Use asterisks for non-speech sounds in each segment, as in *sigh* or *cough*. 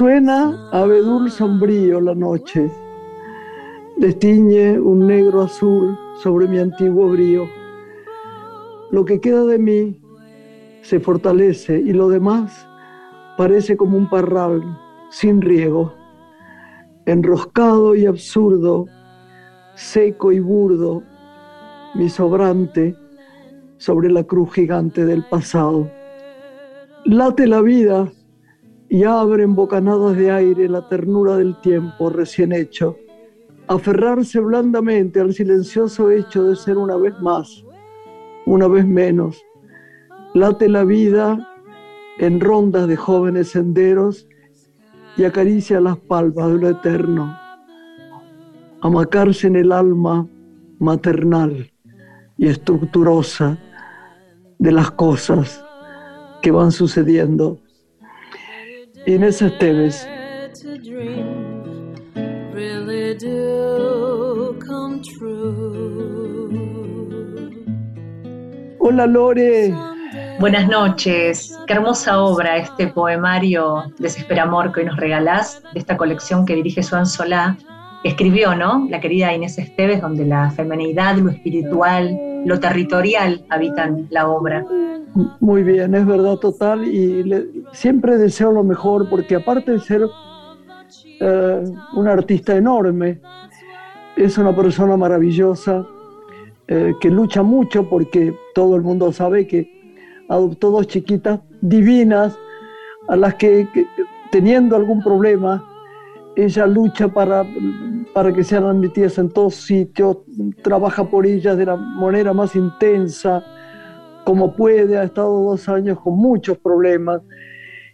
Suena abedul sombrío la noche, destiñe un negro azul sobre mi antiguo brío. Lo que queda de mí se fortalece y lo demás parece como un parral sin riego, enroscado y absurdo, seco y burdo, mi sobrante sobre la cruz gigante del pasado. Late la vida y abre en bocanadas de aire la ternura del tiempo recién hecho. Aferrarse blandamente al silencioso hecho de ser una vez más, una vez menos. Late la vida en rondas de jóvenes senderos y acaricia las palmas de lo eterno. Amacarse en el alma maternal y estructurosa de las cosas que van sucediendo. Inés Esteves. Hola Lore. Buenas noches. Qué hermosa obra este poemario Desesperamor que hoy nos regalás de esta colección que dirige Suan Solá. Escribió, ¿no? La querida Inés Esteves, donde la feminidad, lo espiritual, lo territorial habitan la obra. Muy bien, es verdad total y siempre deseo lo mejor porque aparte de ser eh, un artista enorme, es una persona maravillosa eh, que lucha mucho porque todo el mundo sabe que adoptó dos chiquitas divinas a las que, teniendo algún problema, ella lucha para, para que sean admitidas en todos sitios, trabaja por ellas de la manera más intensa, como puede, ha estado dos años con muchos problemas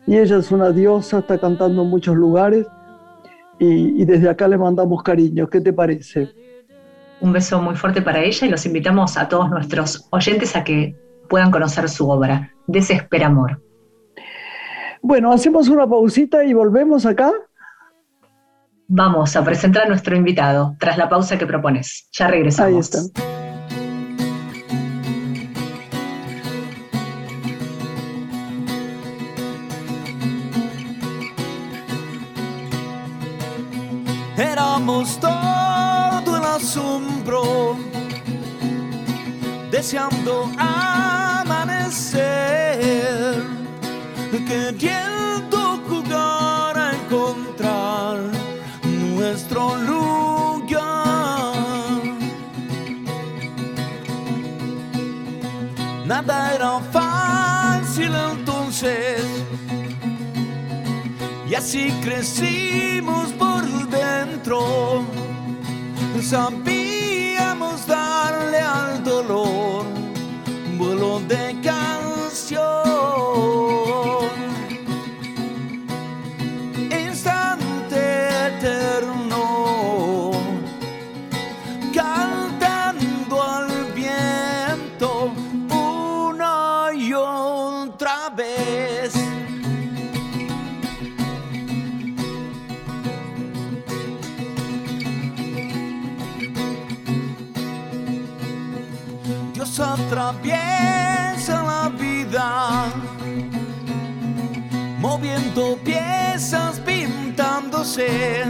y ella es una diosa, está cantando en muchos lugares y, desde acá le mandamos cariño. ¿Qué te parece? Un beso muy fuerte para ella y los invitamos a todos nuestros oyentes a que puedan conocer su obra, Desespera Amor. Bueno, hacemos una pausita y volvemos acá. Vamos a presentar a nuestro invitado tras la pausa que propones. Ya regresamos. Ahí está. Todo el asombro, deseando amanecer, queriendo jugar a encontrar nuestro lugar. Nada era fácil entonces, y así crecimos sabíamos darle al dolor vuelo de canción. Moviendo piezas, pintándose.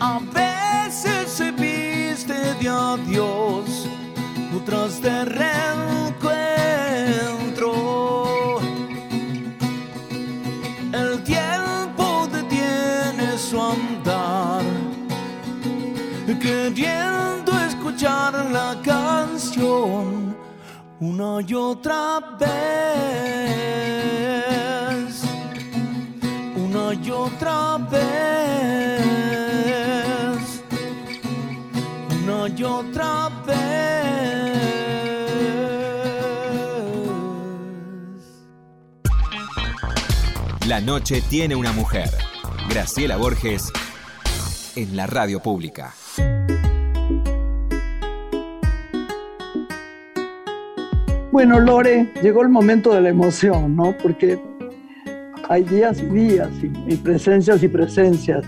A veces se viste de adiós, otras de reencuentro. El tiempo detiene su andar, queriendo escuchar la canción una y otra vez, una y otra vez, una y otra vez. La noche tiene una mujer. Graciela Borges en la radio pública. Bueno, Lore, llegó el momento de la emoción, ¿no? Porque hay días y días, y, presencias y presencias.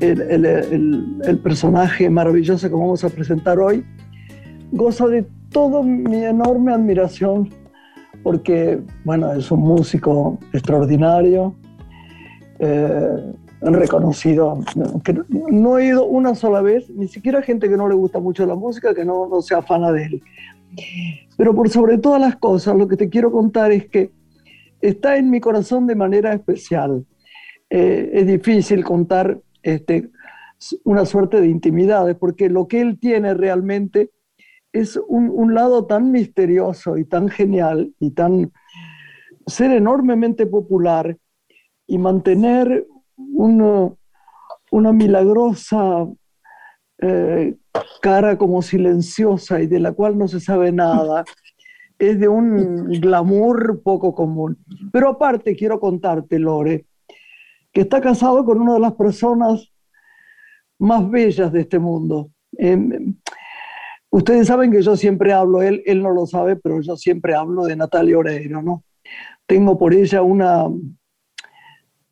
El, personaje maravilloso que vamos a presentar hoy goza de toda mi enorme admiración porque, bueno, es un músico extraordinario eh, reconocido, que no, no he ido una sola vez, ni siquiera gente que no le gusta mucho la música, que no, no se afana de él. Pero por sobre todas las cosas, lo que te quiero contar es que está en mi corazón de manera especial. Eh, es difícil contar este, una suerte de intimidades, porque lo que él tiene realmente es un, lado tan misterioso y tan genial y tan ser enormemente popular y mantener una, una milagrosa eh, cara como silenciosa y de la cual no se sabe nada, es de un glamour poco común. Pero aparte quiero contarte, Lore, que está casado con una de las personas más bellas de este mundo. Em, ustedes saben que yo siempre hablo, él, él no lo sabe, pero yo siempre hablo de Natalia Oreiro, ¿no? Tengo por ella una,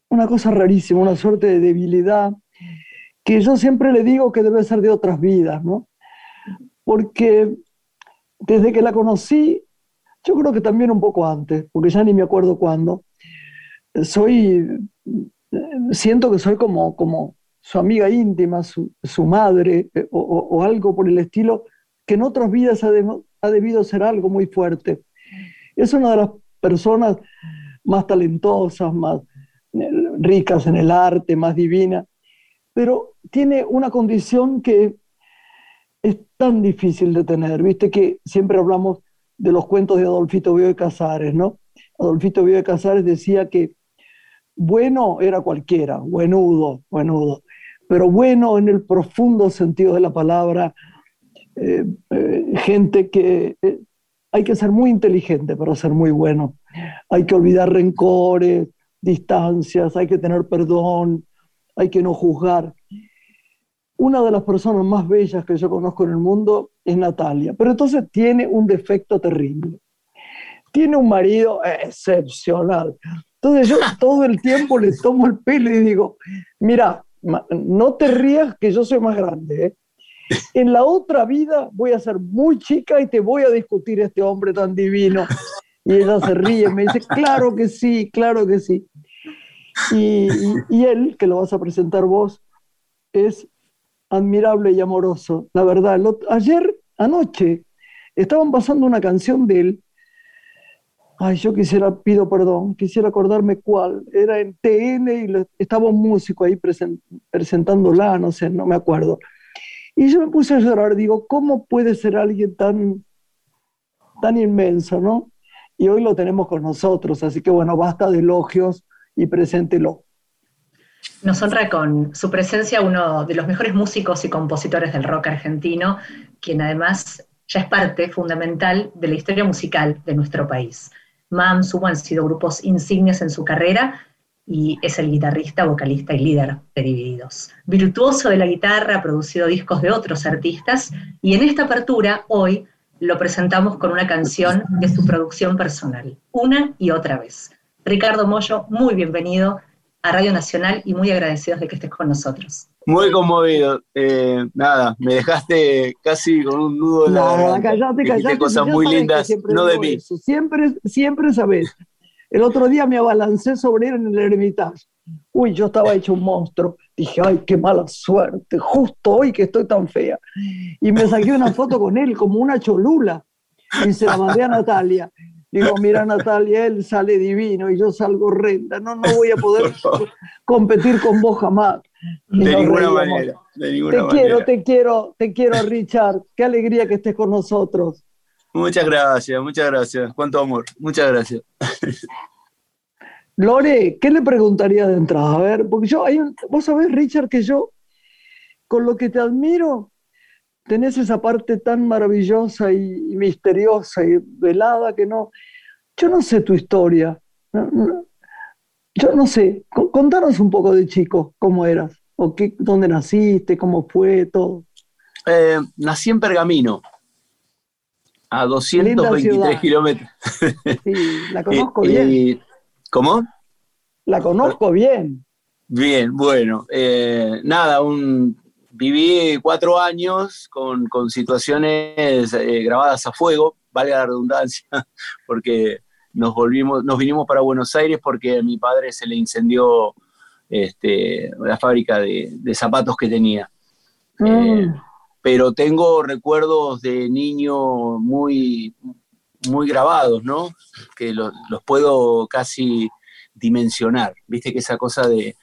una cosa rarísima, una suerte de debilidad que yo siempre le digo que debe ser de otras vidas, ¿no? Porque desde que la conocí, yo creo que también un poco antes, porque ya ni me acuerdo cuándo, soy, siento que soy como, como su amiga íntima, su, su madre eh, o, o, o, algo por el estilo, que en otras vidas ha, de, ha debido ser algo muy fuerte. Es una de las personas más talentosas, más eh, ricas en el arte, más divina, pero tiene una condición que es tan difícil de tener. Viste que siempre hablamos de los cuentos de Adolfito Bioy Casares, ¿no? Adolfito Bioy Casares decía que bueno era cualquiera, buenudo, buenudo, pero bueno en el profundo sentido de la palabra, eh, eh, gente que eh, hay que ser muy inteligente para ser muy bueno, hay que olvidar rencores, distancias, hay que tener perdón, hay que no juzgar. Una de las personas más bellas que yo conozco en el mundo es Natalia, pero entonces tiene un defecto terrible. Tiene un marido excepcional. Entonces yo *laughs* todo el tiempo le tomo el pelo y digo, mira, no te rías que yo soy más grande. ¿eh? En la otra vida voy a ser muy chica y te voy a discutir este hombre tan divino. Y ella se ríe, me dice, claro que sí, claro que sí. Y, y, y, él, que lo vas a presentar vos, es admirable y amoroso. La verdad, lo, ayer, anoche, estaban pasando una canción de él. Ay, yo quisiera, pido perdón, quisiera acordarme cuál. Era en TN y lo, estaba un músico ahí present, presentándola, no sé, no me acuerdo. Y yo me puse a llorar, digo, ¿cómo puede ser alguien tan, tan inmenso, no? Y hoy lo tenemos con nosotros, así que bueno, basta de elogios y preséntelo. Nos honra con su presencia uno de los mejores músicos y compositores del rock argentino, quien además ya es parte fundamental de la historia musical de nuestro país. MAM, han sido grupos insignes en su carrera y es el guitarrista, vocalista y líder de Divididos. Virtuoso de la guitarra, ha producido discos de otros artistas y en esta apertura, hoy, lo presentamos con una canción de su producción personal, una y otra vez. Ricardo Mollo, muy bienvenido a Radio Nacional y muy agradecidos de que estés con nosotros. Muy conmovido. Eh, nada, me dejaste casi con un nudo en la no, callate, callate, cosas muy lindas, no de mí. Eso. Siempre, siempre sabes. El otro día me abalancé sobre él en el Hermitage. Uy, yo estaba hecho un monstruo. Dije, ay, qué mala suerte, justo hoy que estoy tan fea. Y me saqué una foto con él como una cholula y se la mandé a Natalia. Digo, mira Natalia, él sale divino y yo salgo renta. No, no voy a poder *laughs* competir con vos jamás. Y de, ninguna manera, de ninguna te manera. quiero, te quiero, te quiero, Richard. Qué alegría que estés con nosotros. Muchas gracias, muchas gracias. Cuánto amor. Muchas gracias. Lore, ¿qué le preguntaría de entrada? A ver, porque yo, hay un, vos sabés, Richard, que yo, con lo que te admiro, tenés esa parte tan maravillosa y, misteriosa y velada que no. Yo no sé tu historia. Yo no sé. Contanos un poco de chico, cómo eras, o qué, dónde naciste, cómo fue todo. Eh, nací en Pergamino, a 223 kilómetros. Sí, la *laughs* conozco y, bien. ¿Cómo? La conozco bien. Bien, bueno. Eh, nada, un, viví cuatro años con, con situaciones eh, grabadas a fuego, valga la redundancia, *laughs* porque nos volvimos, nos vinimos para Buenos Aires porque a mi padre se le incendió este, la fábrica de, zapatos que tenía. Mm. Eh, pero tengo recuerdos de niño muy, muy grabados, ¿no? Que los puedo casi dimensionar. Viste que esa cosa de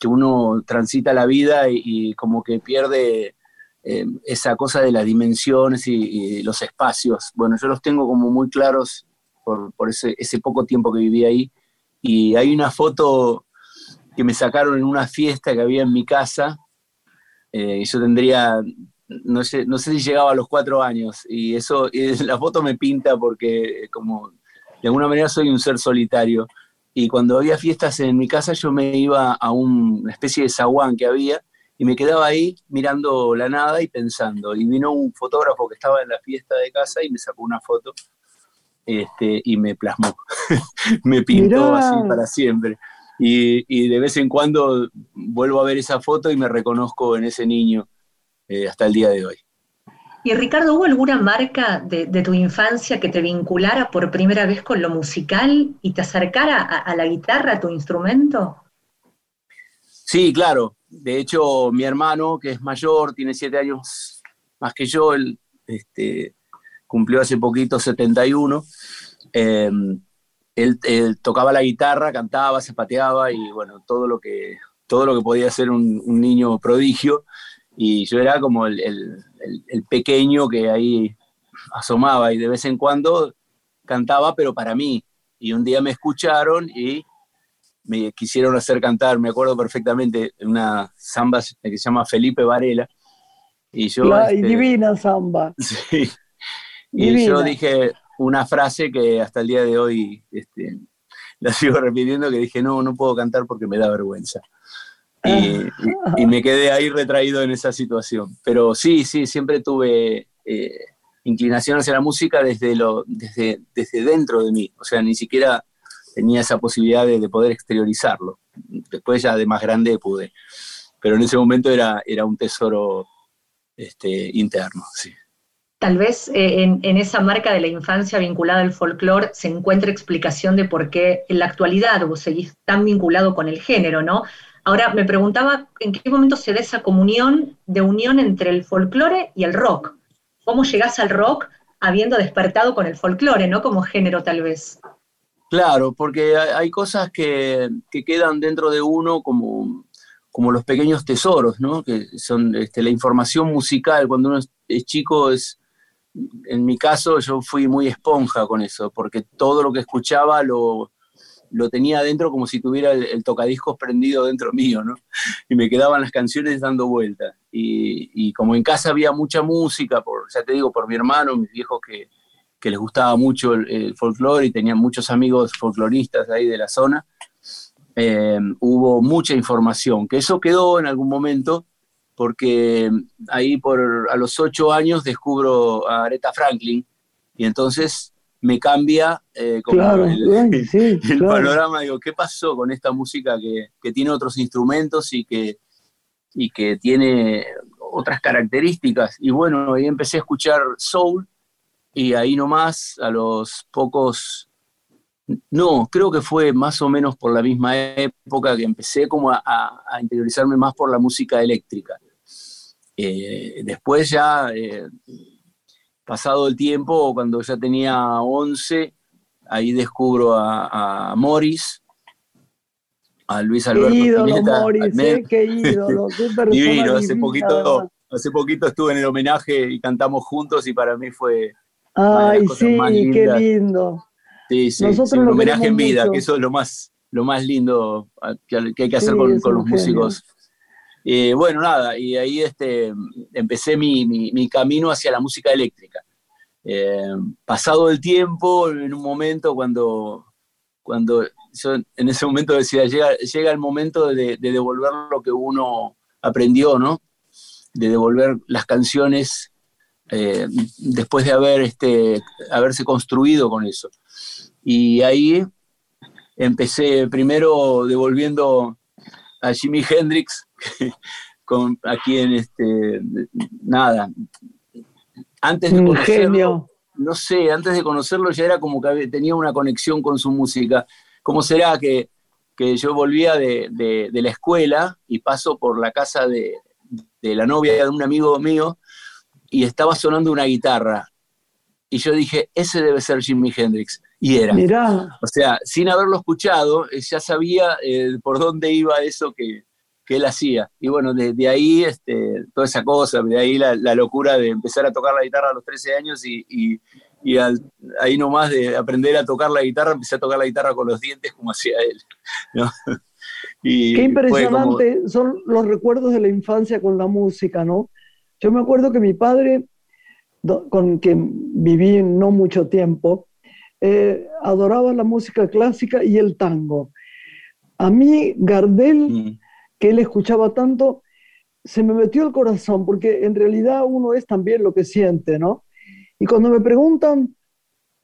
que uno transita la vida y, como que pierde eh, esa cosa de las dimensiones y, los espacios. Bueno, yo los tengo como muy claros por, ese, poco tiempo que viví ahí. Y hay una foto que me sacaron en una fiesta que había en mi casa. Eh, yo tendría, no sé, no sé si llegaba a los cuatro años. Y eso, y *laughs* la foto me pinta porque como de alguna manera soy un ser solitario y cuando había fiestas en mi casa yo me iba a una especie de zaguán que había y me quedaba ahí mirando la nada y pensando. Y vino un fotógrafo que estaba en la fiesta de casa y me sacó una foto este, y me plasmó, *laughs* me pintó así para siempre. Y, y, de vez en cuando vuelvo a ver esa foto y me reconozco en ese niño eh, hasta el día de hoy. Y Ricardo, ¿hubo alguna marca de, tu infancia que te vinculara por primera vez con lo musical y te acercara a, la guitarra, a tu instrumento? Sí, claro. De hecho, mi hermano, que es mayor, tiene siete años más que yo, él este, cumplió hace poquito 71. Em, él, tocaba la guitarra, cantaba, se pateaba y bueno, todo lo que, todo lo que podía ser un niño prodigio y yo era como el, pequeño que ahí asomaba y de vez en cuando cantaba, pero para mí. Y un día me escucharon y me quisieron hacer cantar, me acuerdo perfectamente, una samba que se llama Felipe Varela. Y yo. Este, divina samba. *laughs* Sí. Y yo dije una frase que hasta el día de hoy este, la sigo repitiendo, que dije, no, no puedo cantar porque me da vergüenza. *laughs* Y, me quedé ahí retraído en esa situación. Pero sí, sí, siempre tuve eh, inclinación hacia la música desde, lo, desde, desde dentro de mí. O sea, ni siquiera tenía esa posibilidad de, poder exteriorizarlo. Después ya de más grande pude. Pero en ese momento era, era un tesoro este, interno, sí. Tal vez eh, en, en, esa marca de la infancia vinculada al folclore se encuentre explicación de por qué en la actualidad vos seguís tan vinculado con el género, ¿no? Ahora, me preguntaba en qué momento se da esa comunión de unión entre el folclore y el rock. ¿Cómo llegás al rock habiendo despertado con el folclore, no como género tal vez? Claro, porque hay cosas que, quedan dentro de uno como, como los pequeños tesoros, ¿no? Que son este, la información musical. Cuando uno es chico, es, en mi caso, yo fui muy esponja con eso, porque todo lo que escuchaba lo, lo tenía adentro como si tuviera el, tocadiscos prendido dentro mío, ¿no? Y me quedaban las canciones dando vueltas. Y, como en casa había mucha música, por, ya te digo, por mi hermano, mis viejos que, les gustaba mucho el, folclore y tenían muchos amigos folcloristas ahí de la zona, eh, hubo mucha información, que eso quedó en algún momento, porque ahí por a los ocho años descubro a Aretha Franklin, y entonces me cambia eh, como el, *laughs* panorama. Digo, ¿qué pasó con esta música que, tiene otros instrumentos y que, y que tiene otras características? Y bueno, ahí empecé a escuchar soul y ahí nomás, a los pocos, no, creo que fue más o menos por la misma época que empecé como a, interiorizarme más por la música eléctrica. Eh, después ya... Eh, pasado el tiempo, cuando ya tenía 11, ahí descubro a, Morris, a Luis Alberto qué ídolo, Morris, eh, qué ídolo, qué *laughs* Divino, hace poquito, hace poquito estuve en el homenaje y cantamos juntos y para mí fue... Ay, sí, qué lindo. Sí, sí, un homenaje en vida, que eso es lo más, lo más lindo que, hay que hacer con, los músicos. Eh, bueno, nada, y ahí este, empecé mi, camino hacia la música eléctrica. Eh, pasado el tiempo, en un momento cuando, cuando yo en ese momento decía, llega, llega el momento de, devolver lo que uno aprendió, ¿no? De devolver las canciones eh, después de haber, este, haberse construido con eso. Y ahí empecé primero devolviendo a Jimi Hendrix, *laughs* con, aquí en este, nada, antes de conocerlo, no sé, antes de conocerlo ya era como que tenía una conexión con su música. ¿Cómo será que, que yo volvía de, de- de la escuela y paso por la casa de, de la novia de un amigo mío y estaba sonando una guitarra. Y yo dije, ese debe ser Jimi Hendrix. Y era. Mirá, O sea, sin haberlo escuchado, eh, ya sabía eh, por dónde iba eso que, que él hacía. Y bueno, de, de ahí este, toda esa cosa, de ahí la, la locura de empezar a tocar la guitarra a los 13 años y, y- y al- ahí nomás de aprender a tocar la guitarra, empecé a tocar la guitarra con los dientes como hacía él. *laughs* ¿no? Y qué como- impresionante son los recuerdos de la infancia con la música, ¿no? Yo me acuerdo que mi padre, con quien viví no mucho tiempo, eh, adoraba la música clásica y el tango. A mí, Gardel, Mm, que él escuchaba tanto, se me metió el corazón, porque en realidad uno es también lo que siente, ¿no? Y cuando me preguntan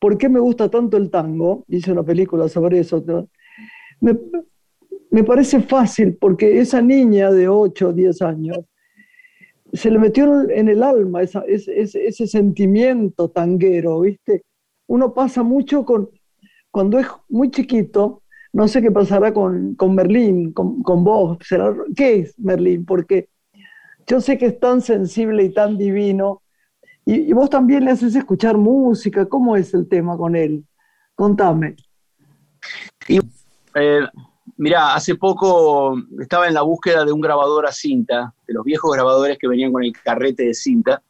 por qué me gusta tanto el tango, hice una película sobre eso, me, me parece fácil, porque esa niña de 8 o 10 años, se le metió en- el alma ese- ese sentimiento tanguero, ¿viste? Uno pasa mucho con, cuando es muy chiquito, no sé qué pasará con, con Merlín, con, con vos, será- ¿qué es Merlín? Porque yo sé que es tan sensible y tan divino, y, y vos también le haces escuchar música, ¿cómo es el tema con él? Contame. Eh, mirá, hace poco estaba en la búsqueda de un grabador a cinta, de los viejos grabadores que venían con el carrete de cinta.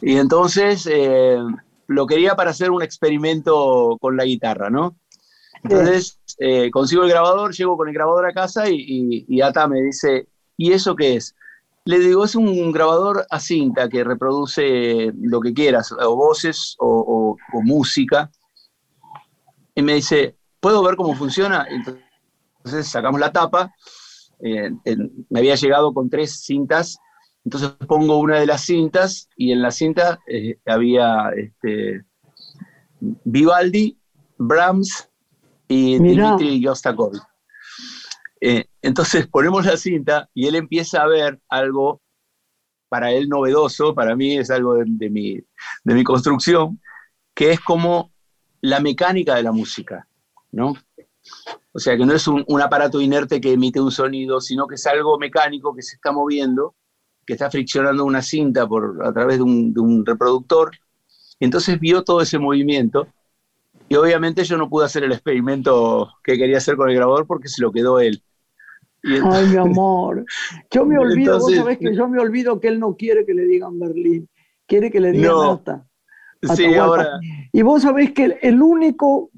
Y entonces eh, lo quería para hacer un experimento con la guitarra, ¿no? Entonces eh, consigo el grabador, llego con el grabador a casa y, y- y Ata me dice, ¿y eso qué es? Le digo, es un grabador a cinta que reproduce lo que quieras, o voces o, o- o música. Y me dice, ¿puedo ver cómo funciona? Entonces sacamos la tapa, eh, en- me había llegado con tres cintas, entonces pongo una de las cintas y en la cinta eh, había este, Vivaldi, Brahms y Mirá. Dmitri Yostakovich. Eh, entonces *laughs* ponemos la cinta y él empieza a ver algo para él novedoso, para mí es algo de, de mi, de mi construcción, que es como la mecánica de la música, ¿no? O sea, que no es un, un aparato inerte que emite un sonido, sino que es algo mecánico que se está moviendo, que está friccionando una cinta por, a través de un, de un reproductor. Entonces vio todo ese movimiento y obviamente yo no pude hacer el experimento que quería hacer con el grabador porque se lo quedó él. Entonces- Ay, mi amor. Yo me olvido, Entonces- vos sabés que yo me olvido que él no quiere que le digan Berlín, quiere que le digan No. Ata. sí, Atahualpa. ahora, Y vos sabés que el, único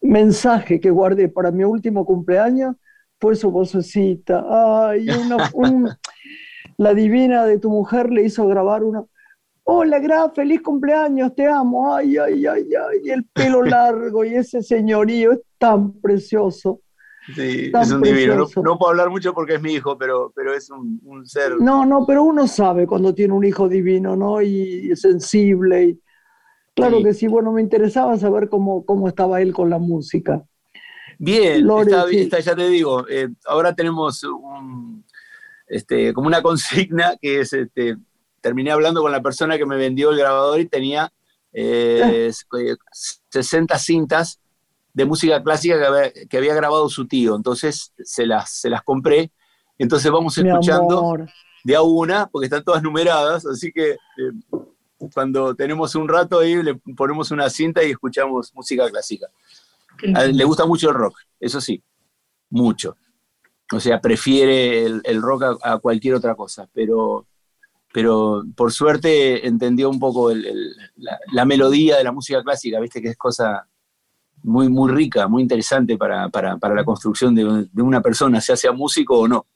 mensaje que guardé para mi último cumpleaños fue su vocecita. Ay, una- un- la divina de tu mujer le hizo grabar una. Hola, Gra, feliz cumpleaños, te amo. Ay, ay, ay, ay. Y el pelo *laughs* largo y ese señorío es tan precioso. sí, Tan es un divino. No, puedo hablar mucho porque es mi hijo, pero, pero es un, un ser. No, no, pero uno sabe cuando tiene un hijo divino, ¿no? Y sensible. Y... Claro Sí. que sí, bueno, me interesaba saber cómo, cómo estaba él con la música. Bien, Lore, está, bien, sí. está, ya te digo. eh, ahora tenemos un, este, como una consigna que es, este, terminé hablando con la persona que me vendió el grabador y tenía eh, s- eh, 60 cintas de música clásica que había, que había grabado su tío. Entonces se las, se las compré. Entonces vamos Mi escuchando amor. de a una, porque están todas numeradas, así que eh, cuando tenemos un rato ahí le ponemos una cinta y escuchamos música clásica. A le gusta mucho el rock, eso sí, mucho. O sea, prefiere el, el rock a, a cualquier otra cosa, pero, pero por suerte entendió un poco el- el- la, la melodía de la música clásica, viste que es cosa muy, muy rica, muy interesante para, para- para la construcción de, de una persona, sea sea músico o no.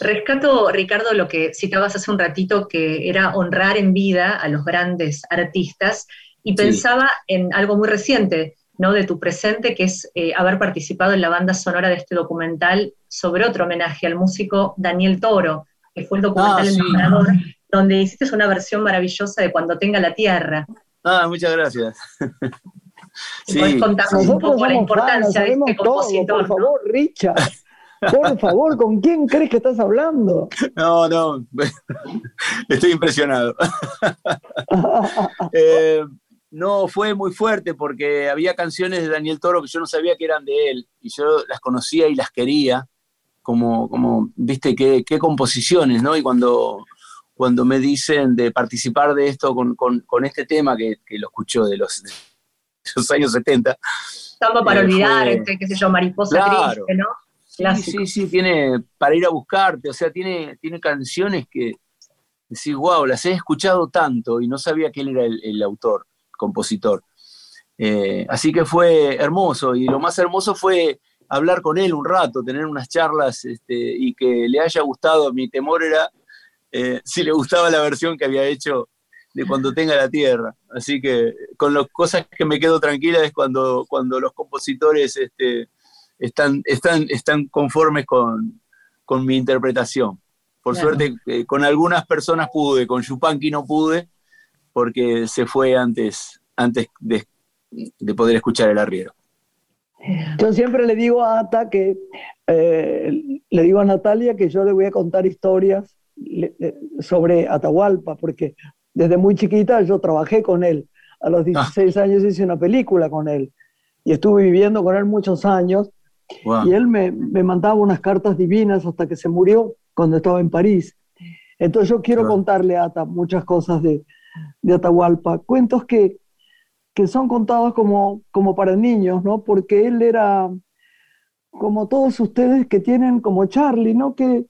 Rescato, Ricardo, lo que citabas hace un ratito, que era honrar en vida a los grandes artistas, y Sí. pensaba en algo muy reciente, ¿no? De tu presente, que es eh, haber participado en la banda sonora de este documental sobre otro homenaje al músico Daniel Toro, que fue el documental Ah, El sí. Nombrador, donde hiciste una versión maravillosa de Cuando tenga la tierra. Ah, muchas gracias. *laughs* Y podés contarnos un Nosotros poco la fans, importancia de sabemos este todo, compositor. por ¿no? favor, Richard. Por *laughs* favor, ¿con quién crees que estás hablando? No, no, *laughs* estoy impresionado. Eh, No, fue muy fuerte porque había canciones de Daniel Toro que yo no sabía que eran de él y yo las conocía y las quería, como, como viste, qué, qué composiciones, ¿no? Y cuando, cuando me dicen de participar de esto con, con, con este tema, que, que, lo escucho de los, de los años 70. Samba para eh, olvidar, fue, este, qué sé yo, Mariposa claro, Triste, ¿no? Sí, sí, sí, tiene para ir a buscarte, o sea, tiene, tiene canciones que decís, wow, las he escuchado tanto y no sabía que él era el, el autor compositor. Eh, así que fue hermoso y lo más hermoso fue hablar con él un rato, tener unas charlas este, y que le haya gustado. Mi temor era eh, *laughs* si le gustaba la versión que había hecho de Cuando tenga la tierra. Así que con las cosas que me quedo tranquila es cuando, cuando los compositores este, están, están, están conformes con, con mi interpretación. Por claro. suerte, eh, con algunas personas pude, con Yupanqui no pude, porque se fue antes, antes de, de poder escuchar el arriero. Yo siempre le digo a Ata que, eh, le digo a Natalia que yo le voy a contar historias sobre Atahualpa, porque desde muy chiquita yo trabajé con él. A los 16 ah. años hice una película con él y estuve viviendo con él muchos años. Wow. Y él me, me, mandaba unas cartas divinas hasta que se murió cuando estaba en París. Entonces yo quiero claro. contarle a Ata muchas cosas de, de Atahualpa, cuentos que, que son contados como, como para niños, ¿no? Porque él era como todos ustedes que tienen, como Charlie, ¿no? Que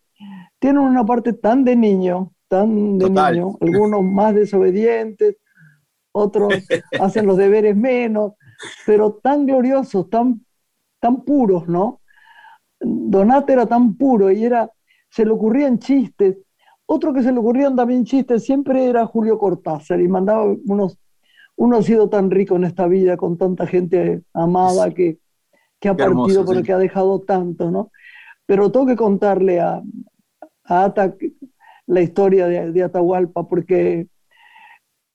tienen una parte tan de niño, tan de Total. niño, algunos más desobedientes, otros *laughs* hacen los deberes menos, pero tan gloriosos, tan, tan puros, ¿no? Donate era tan puro y era, se le ocurrían chistes, otro que se le ocurrían también chistes siempre era Julio Cortázar y mandaba unos, uno ha sido tan rico en esta vida con tanta gente amada que, que ha Qué partido hermoso, porque sí. ha dejado tanto, ¿no? Pero tengo que contarle a, a Ata la historia de, de, Atahualpa porque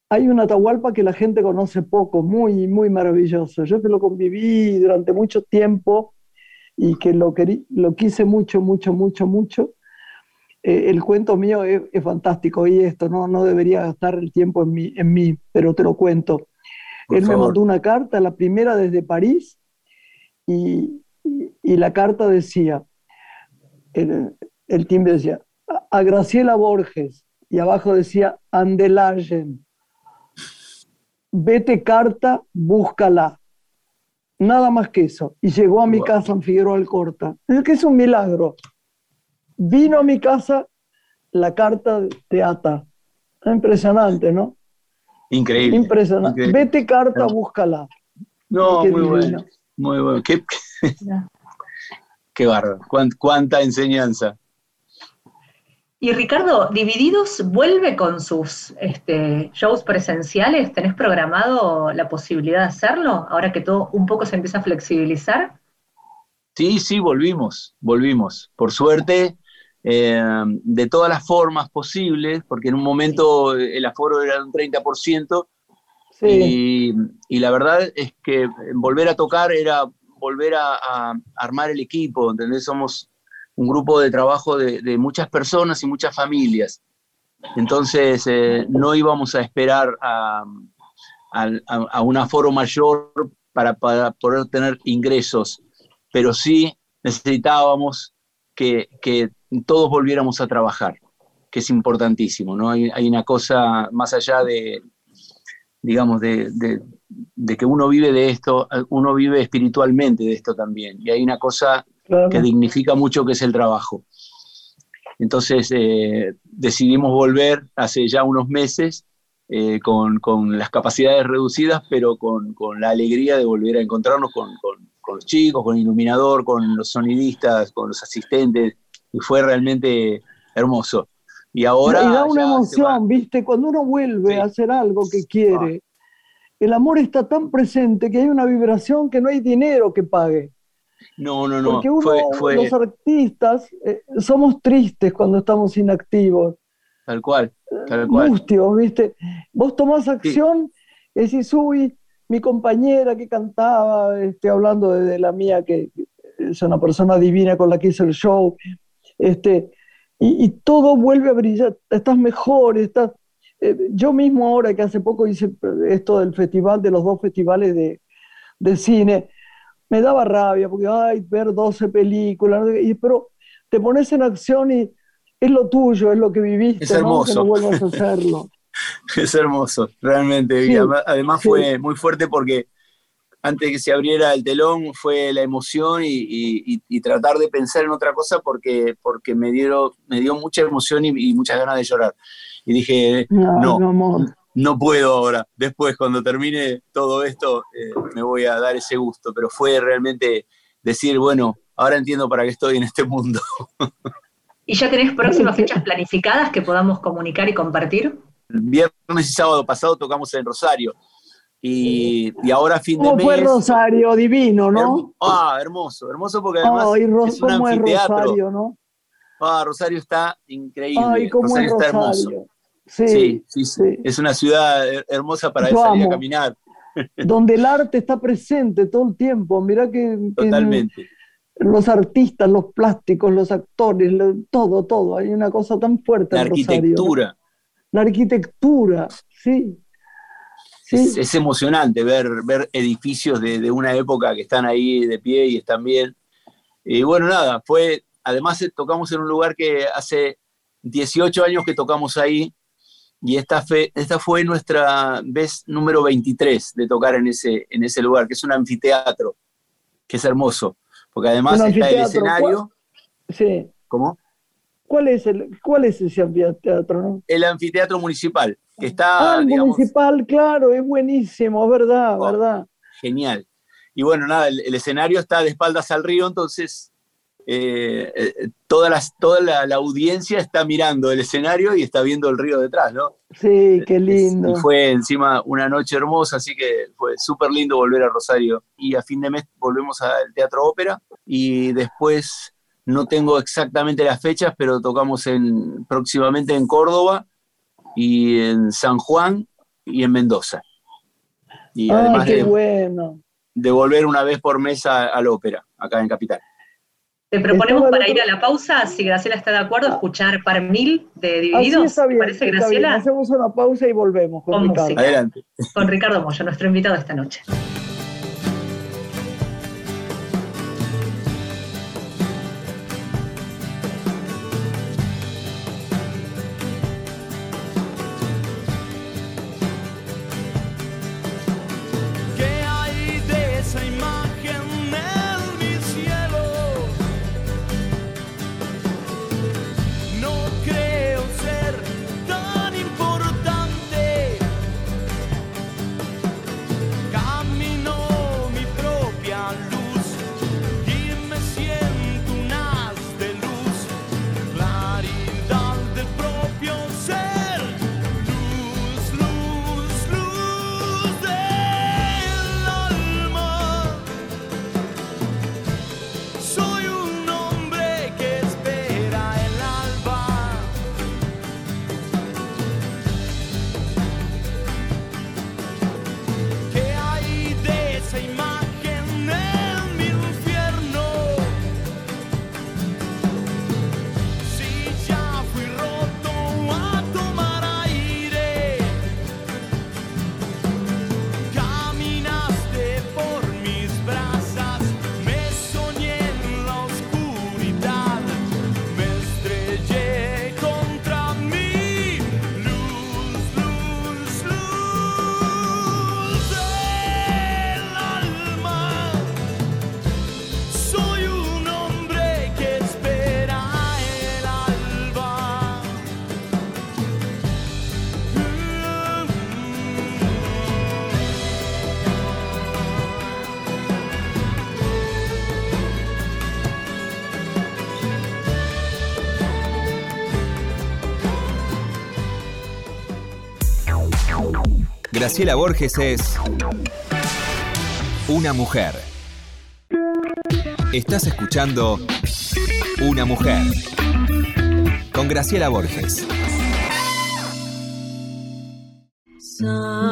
hay un Atahualpa que la gente conoce poco, muy, muy maravilloso. Yo que lo conviví durante mucho tiempo y que lo, querí, lo quise mucho, mucho, mucho, mucho eh, el cuento mío es, es, fantástico y esto no, no debería gastar el tiempo en mí, en mí pero te lo cuento. Por Él favor. me mandó una carta, la primera desde París, y, y, y la carta decía, el, el, timbre decía, a Graciela Borges, y abajo decía, Andelagen, vete carta, búscala. Nada más que eso. Y llegó a mi wow. casa en Figueroa Alcorta. Es que es un milagro vino a mi casa la carta de Ata. Impresionante, ¿no? Increíble. Impresionante. Increíble. Vete carta, no. búscala. No, Qué muy divino. bueno. Muy bueno. Qué, Qué bárbaro. Cuánta enseñanza. Y Ricardo, Divididos vuelve con sus este, shows presenciales. ¿Tenés programado la posibilidad de hacerlo ahora que todo un poco se empieza a flexibilizar? Sí, sí, volvimos, volvimos. Por suerte, eh, de todas las formas posibles, porque en un momento el aforo era un 30%, sí. y, y, la verdad es que volver a tocar era volver a, a, armar el equipo, ¿entendés? Somos un grupo de trabajo de, de muchas personas y muchas familias. Entonces, eh, no íbamos a esperar a, a, un aforo mayor para, para poder tener ingresos, pero sí necesitábamos que, que todos volviéramos a trabajar, que es importantísimo, ¿no? Hay, hay una cosa más allá de, digamos, de, de, de, que uno vive de esto, uno vive espiritualmente de esto también, y hay una cosa claro. que dignifica mucho que es el trabajo. Entonces eh, decidimos volver hace ya unos meses eh, con, con, las capacidades reducidas, pero con, con, la alegría de volver a encontrarnos con, con los chicos, con el iluminador, con los sonidistas, con los asistentes, y fue realmente hermoso. Y ahora. Y da una emoción, ¿viste? Cuando uno vuelve sí. a hacer algo que quiere, ah. el amor está tan presente que hay una vibración que no hay dinero que pague. No, no, no. Porque uno, fue, fue... los artistas, eh, somos tristes cuando estamos inactivos. Tal cual, tal cual. Mustios, ¿viste? Vos tomás acción sí. y decís, uy, mi compañera que cantaba, este, hablando de, de, la mía, que es una persona divina con la que hice el show, este, y, y, todo vuelve a brillar, estás mejor, estás, eh, yo mismo ahora que hace poco hice esto del festival, de los dos festivales de, de cine, me daba rabia porque, ay, ver 12 películas, y, pero te pones en acción y es lo tuyo, es lo que viviste, Es hermoso. ¿no? Que no vuelvas a *laughs* hacerlo. *laughs* Es hermoso, realmente. Sí, además- además sí. fue muy fuerte porque antes de que se abriera el telón fue la emoción y, y- y- y tratar de pensar en otra cosa porque, porque me, dieron, me dio mucha emoción y, y muchas ganas de llorar. Y dije, No, no puedo ahora. Después, cuando termine todo esto, eh, me voy a dar ese gusto. Pero fue realmente decir, bueno, ahora entiendo para qué estoy en este mundo. *laughs* ¿Y ya tenés próximas *laughs* fechas planificadas que podamos comunicar y compartir? Viernes y sábado pasado tocamos en Rosario. Y, y ahora fin de ¿Cómo mes. fue Rosario? Divino, ¿no? Ah, hermoso, hermoso porque además Ay, es un ¿cómo es anfiteatro. Rosario, no? Ah, Rosario está increíble. Ay, ¿cómo Rosario es está hermoso. Rosario? Sí, Sí, sí. Es una ciudad her- hermosa para Yo salir amo. a caminar, *laughs* donde el arte está presente todo el tiempo. Mirá que en- totalmente. los artistas, los plásticos, los actores, lo- todo, todo. Hay una cosa tan fuerte La en Rosario, arquitectura. La arquitectura, sí. Sí, Es, es emocionante ver, ver edificios de, de una época que están ahí de pie y están bien. Y bueno, nada, fue, además eh, tocamos en un lugar que hace 18 años que tocamos ahí y esta, fe, esta fue nuestra vez número 23 de tocar en ese, en ese lugar, que es un anfiteatro, que es hermoso, porque además está el escenario, sí. ¿cómo? ¿Cuál es, el, ¿Cuál es ese anfiteatro? No? El anfiteatro municipal, que está, Ah, el digamos, municipal, claro, es buenísimo, es verdad, Oh. verdad. genial. Y bueno, nada, el, el escenario está de espaldas al río, entonces eh, eh, toda, las, toda la, la audiencia está mirando el escenario y está viendo el río detrás, ¿no? Sí, qué Es- lindo. Y fue encima una noche hermosa, así que fue súper lindo volver a Rosario. Y a fin de mes volvemos al Teatro Ópera y después no tengo exactamente las fechas, pero tocamos en, próximamente en Córdoba y en San Juan y en Mendoza. Y Ah, además qué de, bueno. de volver una vez por mes a- al ópera, acá en Capital. Te proponemos para ir a la pausa, si Graciela está de acuerdo, escuchar Par Mil de Divididos. Así está bien, ¿Te parece, está bien. Graciela? Hacemos una pausa y volvemos con, Con Ricardo. música. Adelante. Con Ricardo Moya, nuestro invitado esta noche. Graciela Borges es una mujer. Estás escuchando Una mujer con Graciela Borges. Somewhere.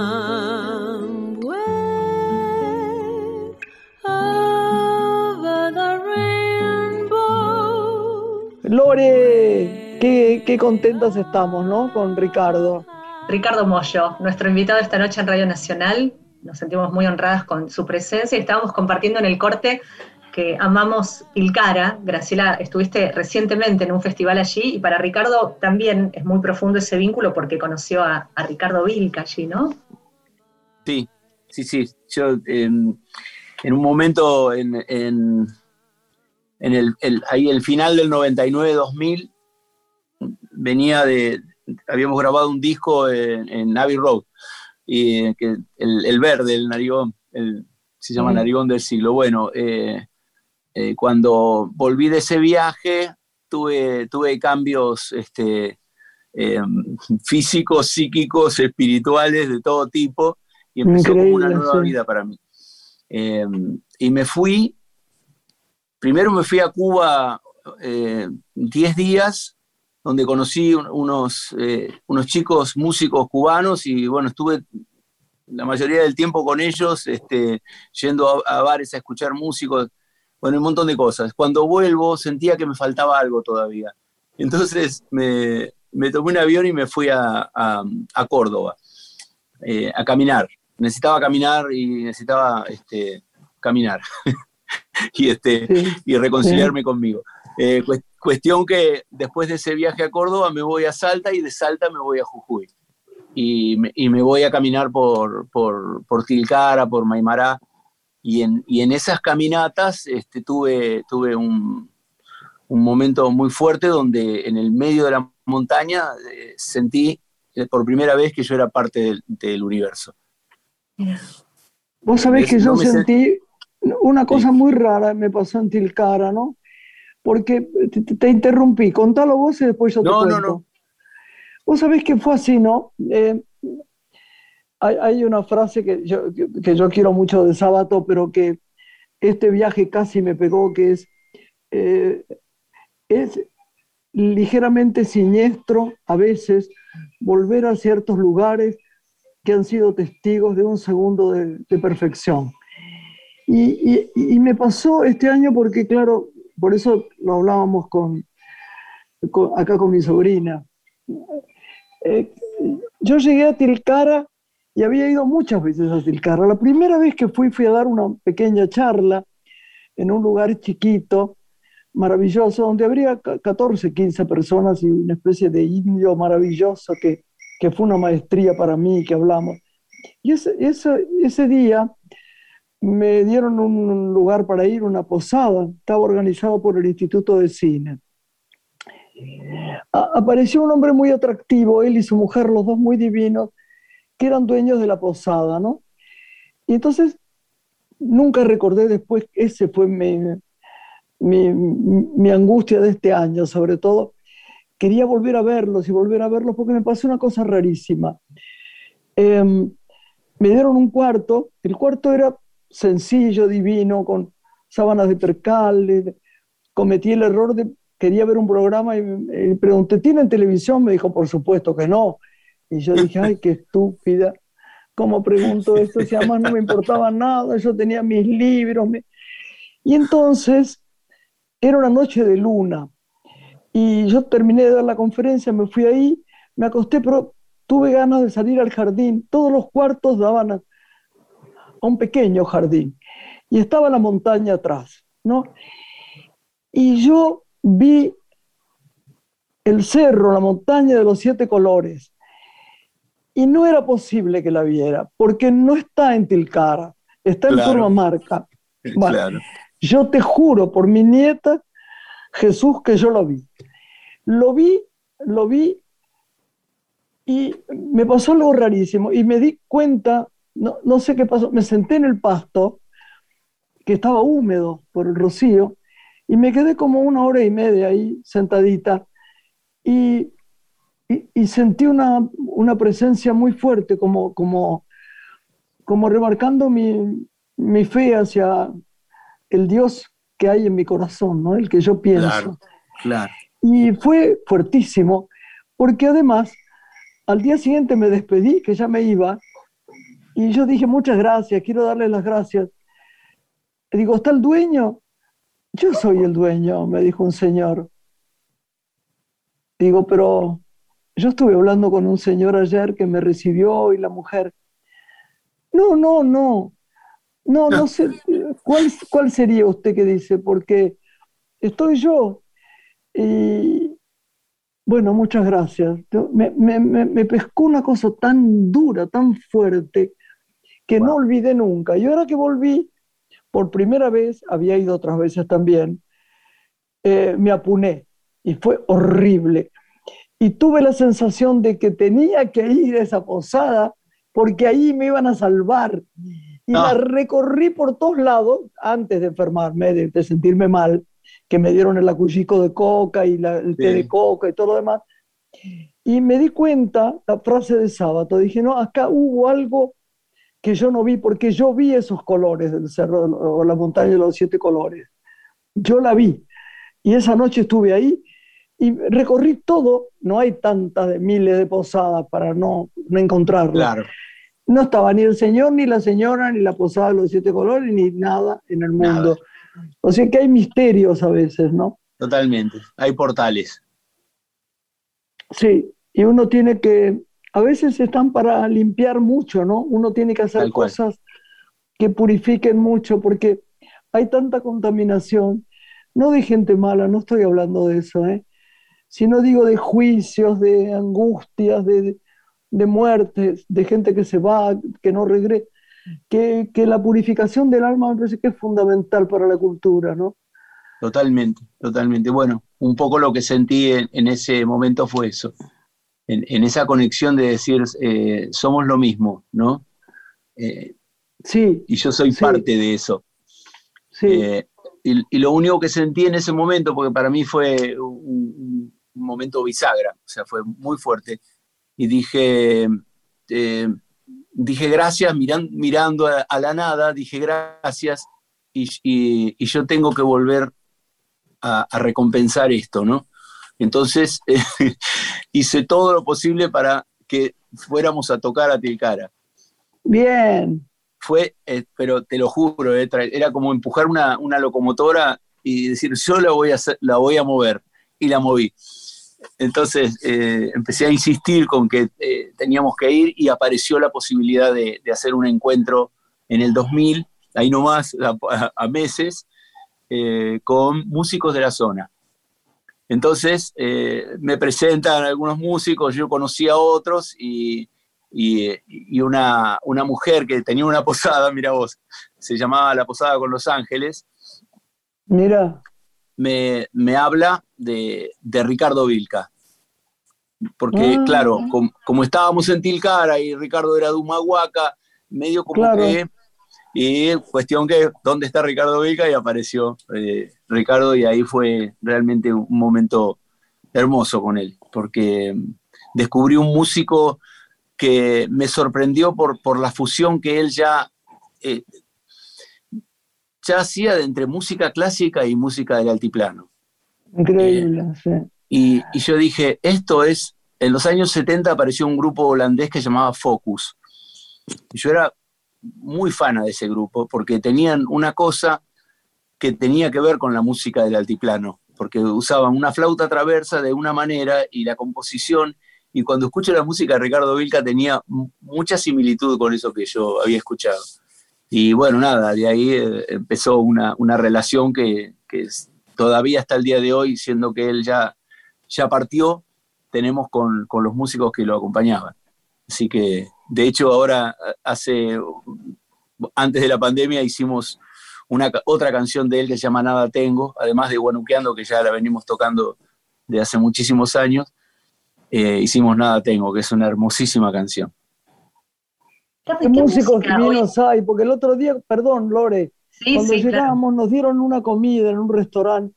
Lore, qué, qué contentas estamos, ¿no? Con Ricardo. Ricardo Mollo, nuestro invitado esta noche en Radio Nacional. Nos sentimos muy honradas con su presencia y estábamos compartiendo en el corte que amamos Tilcara. Graciela, estuviste recientemente en un festival allí y para Ricardo también es muy profundo ese vínculo porque conoció a, Ricardo Vilca allí, ¿no? Sí, sí, sí. Yo en, en un momento en, el, ahí el final del 99-2000 venía de, habíamos grabado un disco en, en Abbey Road, y que el, el verde, el narigón, el, se llama narigón del siglo. Bueno, eh, eh, cuando volví de ese viaje, tuve, tuve cambios este, eh, físicos, psíquicos, espirituales, de todo tipo, y empezó como una nueva sí. vida para mí. Y me fui, primero me fui a Cuba eh, 10 días, donde conocí un- unos, eh, unos chicos músicos cubanos y bueno, estuve la mayoría del tiempo con ellos, este, yendo a, a bares a escuchar músicos, bueno, un montón de cosas. Cuando vuelvo sentía que me faltaba algo todavía. Entonces me, me tomé un avión y me fui a, a- a Córdoba eh, a caminar. Necesitaba caminar y necesitaba este, caminar *laughs* y, este, Sí. y reconciliarme conmigo. Eh, cues- cuestión que después de ese viaje a Córdoba me voy a Salta y de Salta me voy a Jujuy. Y me, y me voy a caminar por, por, por Tilcara, por Maimará. Y en, y en esas caminatas este, tuve, tuve un, un momento muy fuerte donde en el medio de la montaña eh, sentí eh, por primera vez que yo era parte del, del universo. Vos sabés Es- que yo no sentí una cosa Sí. muy rara, me pasó en Tilcara, ¿no? Porque te, te- te interrumpí, contalo vos y después yo te No, no, cuento. no. Vos sabés que fue así, ¿no? Eh, hay, hay una frase que yo, que, que yo quiero mucho de Sábato, pero que este viaje casi me pegó, que es, eh, es ligeramente siniestro a veces volver a ciertos lugares que han sido testigos de un segundo de, de perfección. Y, y- y me pasó este año porque, claro, por eso lo hablábamos con, acá con mi sobrina. Eh, yo llegué a Tilcara y había ido muchas veces a Tilcara. La primera vez que fui, fui a dar una pequeña charla en un lugar chiquito, maravilloso, donde habría ca- 14, 15 personas y una especie de indio maravilloso que, que fue una maestría para mí, que hablamos. Y ese, ese, ese día me dieron un lugar para ir, una posada, estaba organizado por el Instituto de Cine. Apareció un hombre muy atractivo, él y su mujer, los dos muy divinos, que eran dueños de la posada, ¿no? Y entonces nunca recordé después, ese fue mi, mi, mi angustia de este año, sobre todo. Quería volver a verlos y volver a verlos porque me pasó una cosa rarísima. Em, me dieron un cuarto, el cuarto era sencillo, divino, con sábanas de percal. Cometí el error de, quería ver un programa y, y pregunté, ¿tienen televisión? Me dijo, por supuesto que no. Y yo dije, ay, qué estúpida. ¿Cómo pregunto esto? Si además no me importaba nada, yo tenía mis libros. me- Y entonces, era una noche de luna. Y yo terminé de dar la conferencia, me fui ahí, me acosté, pero tuve ganas de salir al jardín. Todos los cuartos daban a, un pequeño jardín. Y estaba la montaña atrás, ¿no? Y yo vi el cerro, la montaña de los siete colores. Y no era posible que la viera, porque no está en Tilcara, está en Claro. Purmamarca. Bueno, Claro. yo te juro por mi nieta, Jesús, que yo lo vi. Lo vi, lo vi y me pasó algo rarísimo y me di cuenta, no, no sé qué pasó, me senté en el pasto, que estaba húmedo por el rocío, y me quedé como una hora y media ahí sentadita y, y- y sentí una, una presencia muy fuerte, como, como, como remarcando mi, mi fe hacia el Dios que hay en mi corazón, ¿no? el que yo pienso. Claro, claro. Y fue fuertísimo, porque además al día siguiente me despedí, que ya me iba, y yo dije muchas gracias, quiero darle las gracias. Digo, ¿está el dueño? Yo soy el dueño, me dijo un señor. Digo, pero yo estuve hablando con un señor ayer que me recibió y la mujer, no, no, no, no, no sé, ¿cuál, cuál sería usted que dice? Porque estoy yo. Y bueno, muchas gracias. Me, me, me pescó una cosa tan dura, tan fuerte, que no olvidé nunca. Y ahora que volví, por primera vez, había ido otras veces también, eh, me apuné y fue horrible. Y tuve la sensación de que tenía que ir a esa posada porque ahí me iban a salvar. Y la Ah. recorrí por todos lados antes de enfermarme, de, de sentirme mal, que me dieron el acullico de coca y la- el té Sí. de coca y todo lo demás. Y me di cuenta, la frase de sábado, dije, no, acá hubo algo que yo no vi, porque yo vi esos colores del cerro o la montaña de los siete colores. Yo la vi. Y esa noche estuve ahí y recorrí todo. No hay tantas de miles de posadas para no, no encontrarla. Claro, No estaba ni el señor, ni la señora, ni la posada de los siete colores, ni nada en el mundo. O sea que hay misterios a veces, ¿no? totalmente. Hay portales. Sí, y uno tiene que, a veces están para limpiar mucho, ¿no? Uno tiene que hacer cosas que purifiquen mucho, porque hay tanta contaminación, no de gente mala, no estoy hablando de eso, ¿eh? Sino digo de juicios, de angustias, de, de muertes, de gente que se va, que no regresa, que, que la purificación del alma me parece que es fundamental para la cultura, ¿no? Totalmente, totalmente. Bueno, un poco lo que sentí en, en ese momento fue eso, en, en esa conexión de decir, eh, somos lo mismo, ¿no? Eh, Sí, y yo soy Sí. parte de eso. sí, Eh, y, y lo único que sentí en ese momento, porque para mí fue un, momento bisagra, o sea, fue muy fuerte, y dije, dije gracias miran- mirando a, a la nada, dije gracias, y, y- y yo tengo que volver a, a recompensar esto, ¿no? Entonces eh, *laughs* hice todo lo posible para que fuéramos a tocar a Tilcara bien, fue, eh, pero te lo juro, eh, era como empujar una, una locomotora y decir, yo la voy a, hacer- la voy a mover, y la moví. Entonces eh, empecé a insistir con que teníamos que ir y apareció la posibilidad de, de hacer un encuentro en el 2000, ahí nomás, a, a- meses, con músicos de la zona. Entonces eh, me presentan algunos músicos, yo conocí a otros y, y, y una, una mujer que tenía una *laughs* posada, mira vos, se llamaba La Posada con Los Ángeles, mira, me, me habla de, de Ricardo Vilca. Porque, Ah. claro, com- como estábamos en Tilcara y Ricardo era de Humahuaca, medio como Claro. que. Y cuestión que, ¿dónde está Ricardo Vilca? Y apareció eh, Ricardo, y ahí fue realmente un momento hermoso con él, porque descubrí un músico que me sorprendió por, por la fusión que él ya, eh, ya hacía de entre música clásica y música del altiplano. increíble, sí. Y, y yo dije, esto es, en los años 70 apareció un grupo holandés que se llamaba Focus. Y yo era muy fana de ese grupo porque tenían una cosa que tenía que ver con la música del altiplano, porque usaban una flauta traversa de una manera y la composición, y cuando escucho la música de Ricardo Vilca tenía mucha similitud con eso que yo había escuchado. Y bueno, nada, de ahí eh, empezó una, una relación que, que todavía hasta el día de hoy, siendo que él ya, ya partió, tenemos con, con los músicos que lo acompañaban. Así que, de hecho, ahora hace, antes de la pandemia, hicimos una, otra canción de él que se llama Nada Tengo, además de Guanuqueando, que ya la venimos tocando de hace muchísimos años. eh, hicimos Nada Tengo, que es una hermosísima canción. ¿Qué músicos divinos hay? Porque el otro día, perdón, Lore, Sí, cuando sí, claro. llegamos nos dieron una comida en un restaurante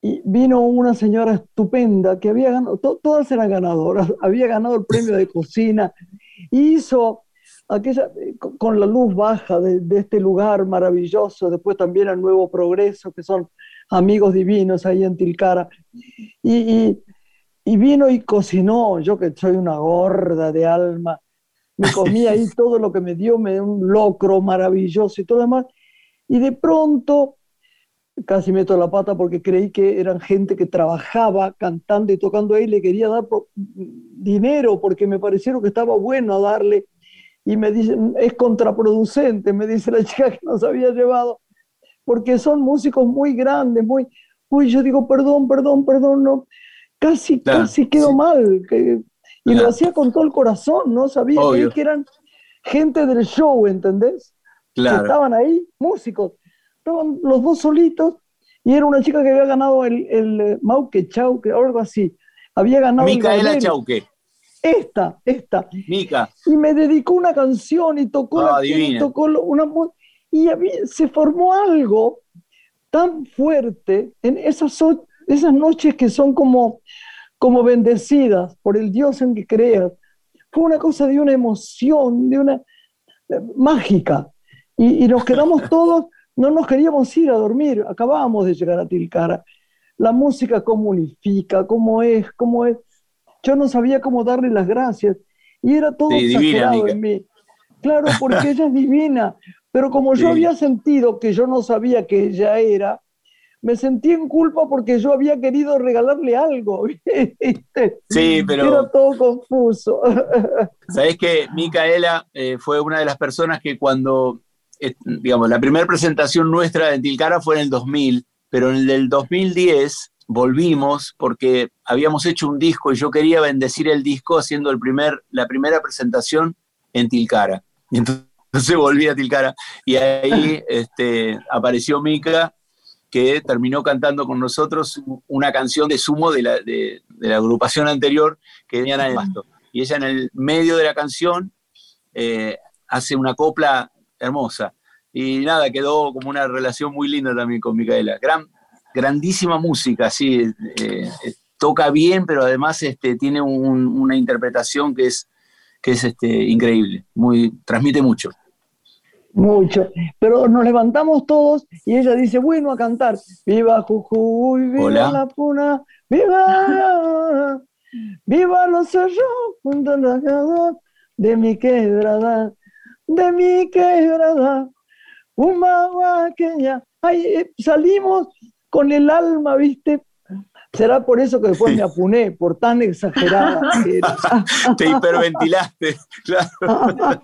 y vino una señora estupenda que había ganado, to- todas eran ganadoras, *laughs* había ganado el premio de cocina, hizo aquella, eh, con- la luz baja de, de este lugar maravilloso, después también el Nuevo Progreso, que son amigos divinos ahí en Tilcara, y, y- y vino y cocinó, yo que soy una gorda de alma, me comí ahí *laughs* todo lo que me dio, me dio un locro maravilloso y todo lo demás, y de pronto casi meto la pata porque creí que eran gente que trabajaba cantando y tocando ahí, le quería dar dinero porque me parecieron que estaba bueno darle. Y me dicen, es contraproducente, me dice la *laughs* chica que nos había llevado, porque son músicos muy grandes, muy, uy, yo digo, perdón, perdón, perdón, no, casi, casi quedó mal. Que, y lo hacía con todo el corazón, ¿no? Sabía que eran gente del show, ¿entendés? Claro. Que estaban ahí, músicos estaban los dos solitos y era una chica que había ganado el, el eh, Mauque Chauque o algo así. Había ganado Micaela Chauque. Esta, esta. Mica. Y me dedicó una canción y tocó, la, y tocó una y se formó algo tan fuerte en esas, esas noches que son como, como bendecidas por el Dios en que creas. Fue una cosa de una emoción, de una eh, mágica. Y, y nos quedamos *laughs* todos no nos queríamos ir a dormir, acabábamos de llegar a Tilcara. La música cómo unifica, cómo es, cómo es. Yo no sabía cómo darle las gracias y era todo exagerado en mí. Claro, porque ella es *laughs* divina, pero como yo había sentido que yo no sabía que ella era, me sentí en culpa porque yo había querido regalarle algo. *laughs* Sí, pero. Era todo confuso. *laughs* Sabes que Micaela eh, fue una de las personas que cuando digamos, la primera presentación nuestra en Tilcara fue en el 2000, pero en el 2010 volvimos porque habíamos hecho un disco y yo quería bendecir el disco haciendo el primer, la primera presentación en Tilcara. *laughs* Y entonces volví a Tilcara y ahí *laughs* este, apareció Mica que terminó cantando con nosotros una canción de sumo de la, de, la agrupación anterior que venían en el pasto. Y ella en el medio de la canción eh, hace una copla hermosa. Y nada, quedó como una relación muy linda también con Micaela. Gran, grandísima música, sí, eh, eh, toca bien, pero además este, tiene una interpretación que es, que es este, increíble, muy, transmite mucho. Mucho. Pero nos levantamos todos y ella dice, bueno, a cantar. Viva Jujuy, viva la Puna, viva, viva los cerros, junto de mi quebrada de mi quebrada, una aquella. Ay, eh, salimos con el alma, ¿viste? Será por eso que después me apuné, por tan exagerada que *laughs* era. Te hiperventilaste, claro.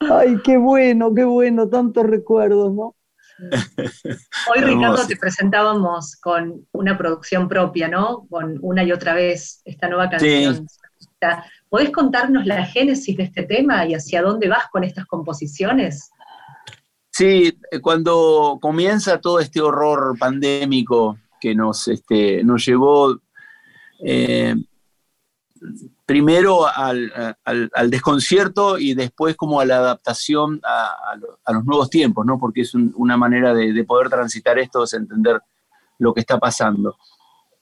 Ay, qué bueno, qué bueno, tantos recuerdos, ¿no? Hoy, Ricardo, te presentábamos con una producción propia, ¿no? Con una y otra vez esta nueva canción. ¿Podés contarnos la génesis de este tema y hacia dónde vas con estas composiciones? Sí, eh, cuando comienza todo este horror pandémico que nos, este, nos llevó eh, primero al, desconcierto y después como a la adaptación a, los nuevos tiempos, ¿no? porque es una manera de, poder transitar esto, es entender lo que está pasando.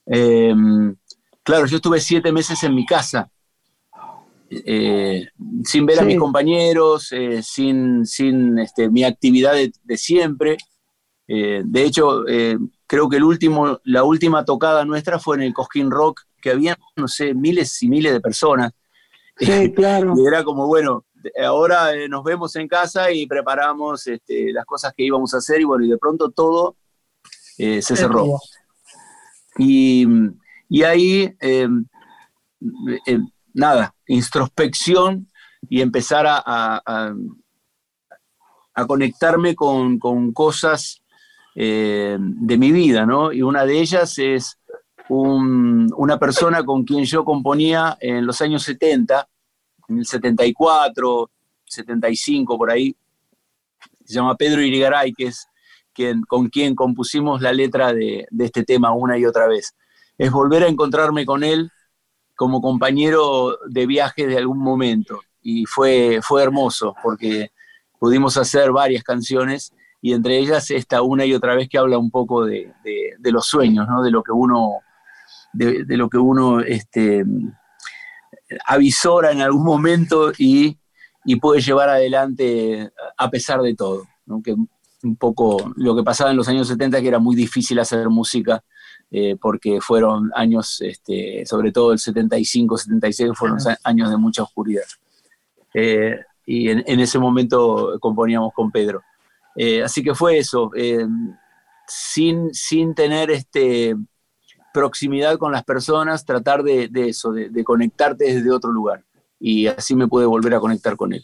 Eh, claro, yo estuve siete meses en mi casa eh, sin ver a mis compañeros, eh, sin, sin este, mi actividad de, siempre. Eh, de hecho, creo que el último, la última tocada nuestra fue en el Cosquín Rock, que había, no sé, miles y miles de personas. Sí, *laughs* claro. y era como, bueno, ahora nos vemos en casa y preparamos este, las cosas que íbamos a hacer y bueno, y de pronto todo se cerró. Y, y ahí nada, introspección y empezar a, a, conectarme con, cosas eh, de mi vida, ¿no? Y una de ellas es una persona con quien yo componía en los años 70, en el 74, 75, por ahí, se llama Pedro Irigaray, que es quien, con quien compusimos la letra de, de este tema una y otra vez. Es volver a encontrarme con él como compañero de viaje de algún momento. Y fue, fue hermoso porque pudimos hacer varias canciones y entre ellas esta una y otra vez que habla un poco de, los sueños, ¿no? de lo que uno, de, lo que uno este, avisora en algún momento y, puede llevar adelante a pesar de todo. Un poco lo que pasaba en los años 70, que era muy difícil hacer música eh, porque fueron años, este, sobre todo el 75, 76, fueron años de mucha oscuridad. Eh, y en, ese momento componíamos con Pedro. Eh, así que fue eso, eh, sin, sin tener este, proximidad con las personas, tratar de, de eso, de, de conectarte desde otro lugar. Y así me pude volver a conectar con él.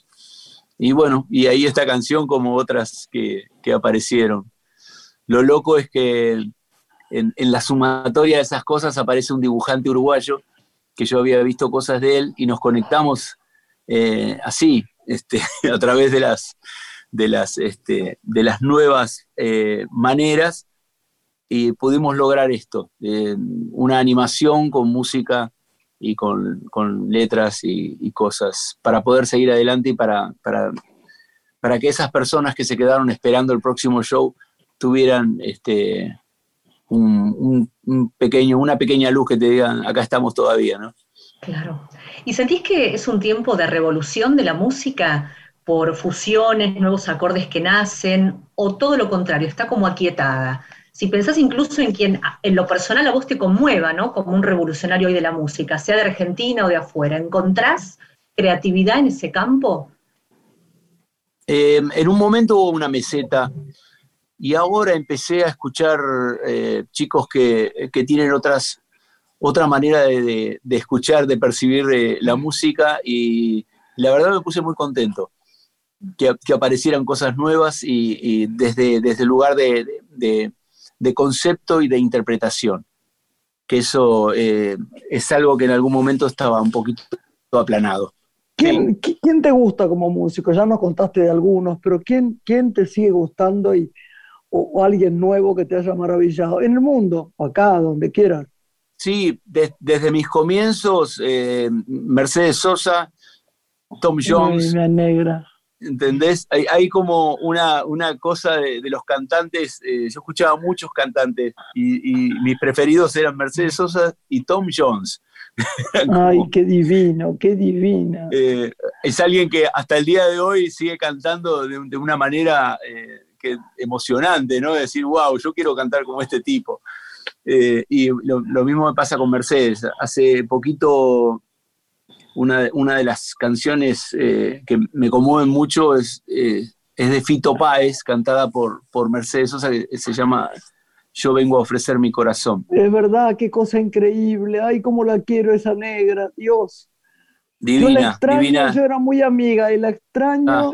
Y bueno, y ahí esta canción como otras que, que aparecieron. Lo loco es que en, la sumatoria de esas cosas aparece un dibujante uruguayo que yo había visto cosas de él y nos conectamos eh, así, este, *laughs* a través de las, de las, este, de las nuevas eh, maneras y pudimos lograr esto, eh, una animación con música y con, con letras y, y, cosas para poder seguir adelante y para, para, para, que esas personas que se quedaron esperando el próximo show tuvieran este, un, un, un pequeño, una pequeña luz que te digan, acá estamos todavía, ¿no? Claro. ¿Y sentís que es un tiempo de revolución de la música por fusiones, nuevos acordes que nacen, o todo lo contrario, está como aquietada? Si pensás incluso en quien en lo personal a vos te conmueva, ¿no? Como un revolucionario hoy de la música, sea de Argentina o de afuera, ¿encontrás creatividad en ese campo? Eh, en un momento hubo una meseta y ahora empecé a escuchar eh, chicos que, que, tienen otras, otra manera de, de, de escuchar, de percibir eh, la música y la verdad me puse muy contento que, que aparecieran cosas nuevas y, y desde, desde, el lugar de, de, concepto y de interpretación, que eso eh, es algo que en algún momento estaba un poquito aplanado. ¿Quién, ¿Quién, te gusta como músico? Ya nos contaste de algunos, pero ¿quién, quién te sigue gustando y, o, o alguien nuevo que te haya maravillado? En el mundo, acá, donde quieras. Sí, de, desde mis comienzos, eh, Mercedes Sosa, Tom Jones. Ay, me negra. ¿Entendés? Hay, hay, como una, una cosa de, de los cantantes, eh, yo escuchaba muchos cantantes y, y, mis preferidos eran Mercedes Sosa y Tom Jones. *laughs* como, Ay, qué divino, qué divina. Eh, es alguien que hasta el día de hoy sigue cantando de, de una manera que, emocionante, ¿no? decir, wow, yo quiero cantar como este tipo. Eh, y lo, lo, mismo me pasa con Mercedes. Hace poquito, una, una de las canciones eh, que me conmueven mucho es, eh, es de Fito Páez, cantada por, por Mercedes Sosa, que se llama Yo vengo a ofrecer mi corazón. Es verdad, qué cosa increíble. Ay, cómo la quiero esa negra, Dios. Divina, yo la extraño, divina. Yo era muy amiga y la extraño. Ah.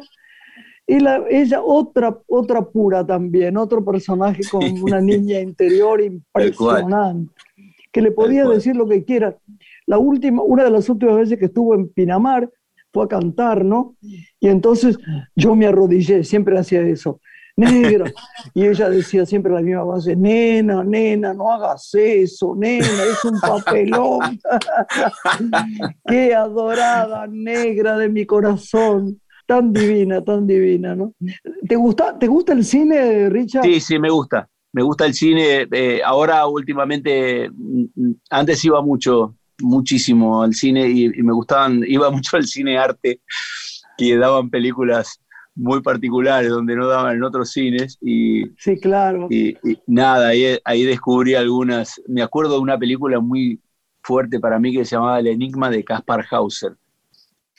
Y la, ella, otra, otra pura también, otro personaje con sí. una niña interior impresionante, que le podía decir lo que quiera. La última, una de las últimas veces que estuvo en Pinamar fue a cantar, ¿no? Y entonces yo me arrodillé, siempre hacía eso, negra. *laughs* Y ella decía siempre la misma base, nena, nena, no hagas eso, nena, es un papelón. *laughs* *laughs* Qué adorada negra de mi corazón tan divina, tan divina, ¿no? ¿Te gusta, ¿te gusta el cine, Richard? Sí, sí, me gusta. Me gusta el cine. Eh, ahora, últimamente, mm, antes iba mucho, muchísimo al cine y, y, me gustaban, *laughs* iba mucho al cine arte, que daban películas muy particulares donde no daban en otros cines. Y, sí, claro. Y, y nada, ahí, ahí descubrí algunas. Me acuerdo de una película muy fuerte para mí que se llamaba El Enigma de Caspar Hauser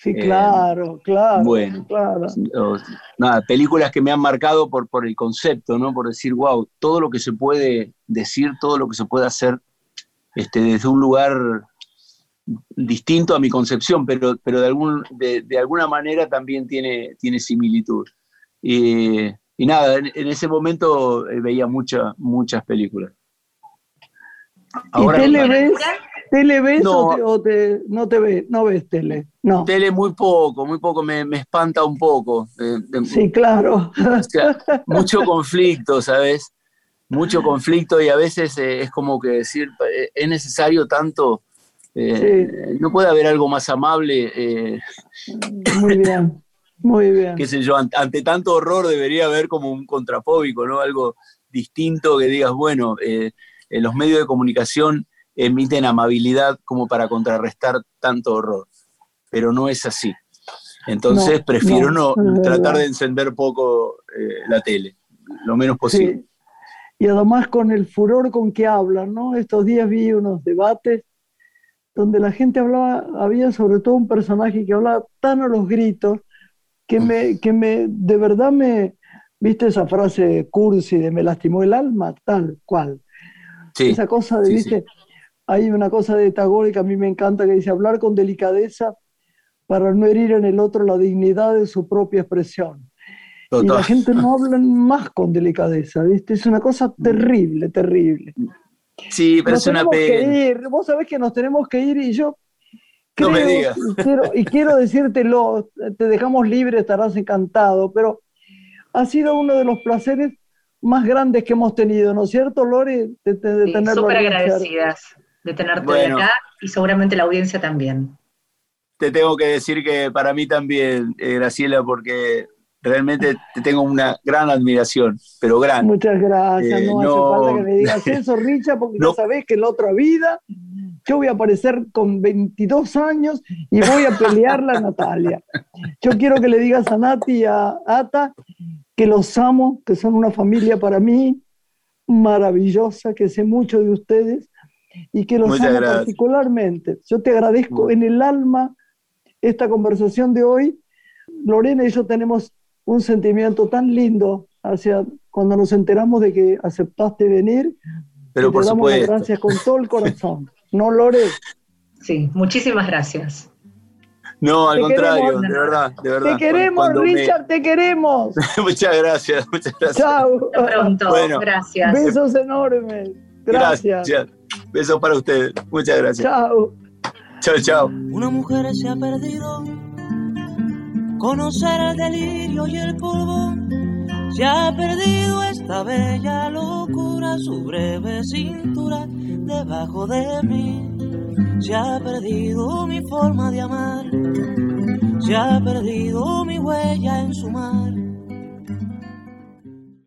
Sí, claro, eh, claro. Bueno, claro. nada, películas que me han marcado por, por el concepto, ¿no? Por decir, wow, todo lo que se puede decir, todo lo que se puede hacer este, desde un lugar distinto a mi concepción, pero, pero de, algún, de, de alguna manera también tiene, tiene similitud. Y, y nada, en, en, ese momento eh, veía mucha, muchas películas. Ahora, ¿Y tele ves, tele ves no, o, te, o te, no te ves, no ves tele? No. Tele muy poco, muy poco, me, me espanta un poco. De, sí, claro. O sea, mucho conflicto, ¿sabes? Mucho conflicto y a veces eh, es como que decir, eh, es necesario tanto, eh, sí. no puede haber algo más amable. eh, Muy bien, muy bien. qué sé yo, ante, ante, tanto horror debería haber como un contrafóbico, ¿no? Algo distinto que digas, bueno, eh, en los medios de comunicación emiten amabilidad como para contrarrestar tanto horror, pero no es así. Entonces no, prefiero no, no tratar de encender poco eh, la tele, lo menos posible. Sí. Y además con el furor con que hablan, ¿no? Estos días vi unos debates donde la gente hablaba, había sobre todo un personaje que hablaba tan a los gritos que me, que me de verdad me, ¿Viste esa frase cursi de me lastimó el alma? Tal cual. Sí, Esa cosa de, sí, ¿viste? Hay una cosa de Tagore que a mí me encanta que dice hablar con delicadeza para no herir en el otro la dignidad de su propia expresión. Y la gente no *laughs* habla más con delicadeza, ¿viste? Es una cosa terrible, terrible. Sí, pero Nos es una pena. vos sabés que nos tenemos que ir y yo No me digas. y quiero, y quiero decírtelo, te dejamos libre, estarás encantado, pero ha sido uno de los placeres más grandes que hemos tenido, ¿no es cierto, Lore? De, de- de Sí, tenerlo Súper agradecidas de tenerte Bueno. acá y seguramente la audiencia también. Te tengo que decir que para mí también, eh, Graciela, porque realmente te tengo una gran admiración, pero gran. Muchas gracias, Eh, no, hace no. falta que me digas *laughs* eso, Richa, porque No. ya sabés que en la otra vida yo voy a aparecer con 22 años y voy a pelearla a Natalia. Yo quiero que le digas a Nati y a Ata que los amo, que son una familia para mí maravillosa, que sé mucho de ustedes y que los Muchas amo gracias. particularmente. Yo te agradezco en el alma esta conversación de hoy. Lorena y yo tenemos un sentimiento tan lindo hacia cuando nos enteramos de que aceptaste venir. Pero por te damos las gracias con todo el *laughs* corazón. ¿No, Lore? Sí, muchísimas gracias. No, al Te contrario, queremos. de verdad, de verdad. Te queremos, Cuando me- Richard, te queremos. *laughs* muchas gracias, muchas gracias. Chao. Hasta pronto. Bueno. gracias. Besos enormes. Gracias. Besos para ustedes. Muchas gracias. Chao. Chao, chao. Una mujer se ha perdido. Conocer el delirio y el polvo. Se ha perdido esta bella locura, su breve cintura debajo de mí. Se ha perdido mi forma de amar. Se ha perdido mi huella en su mar.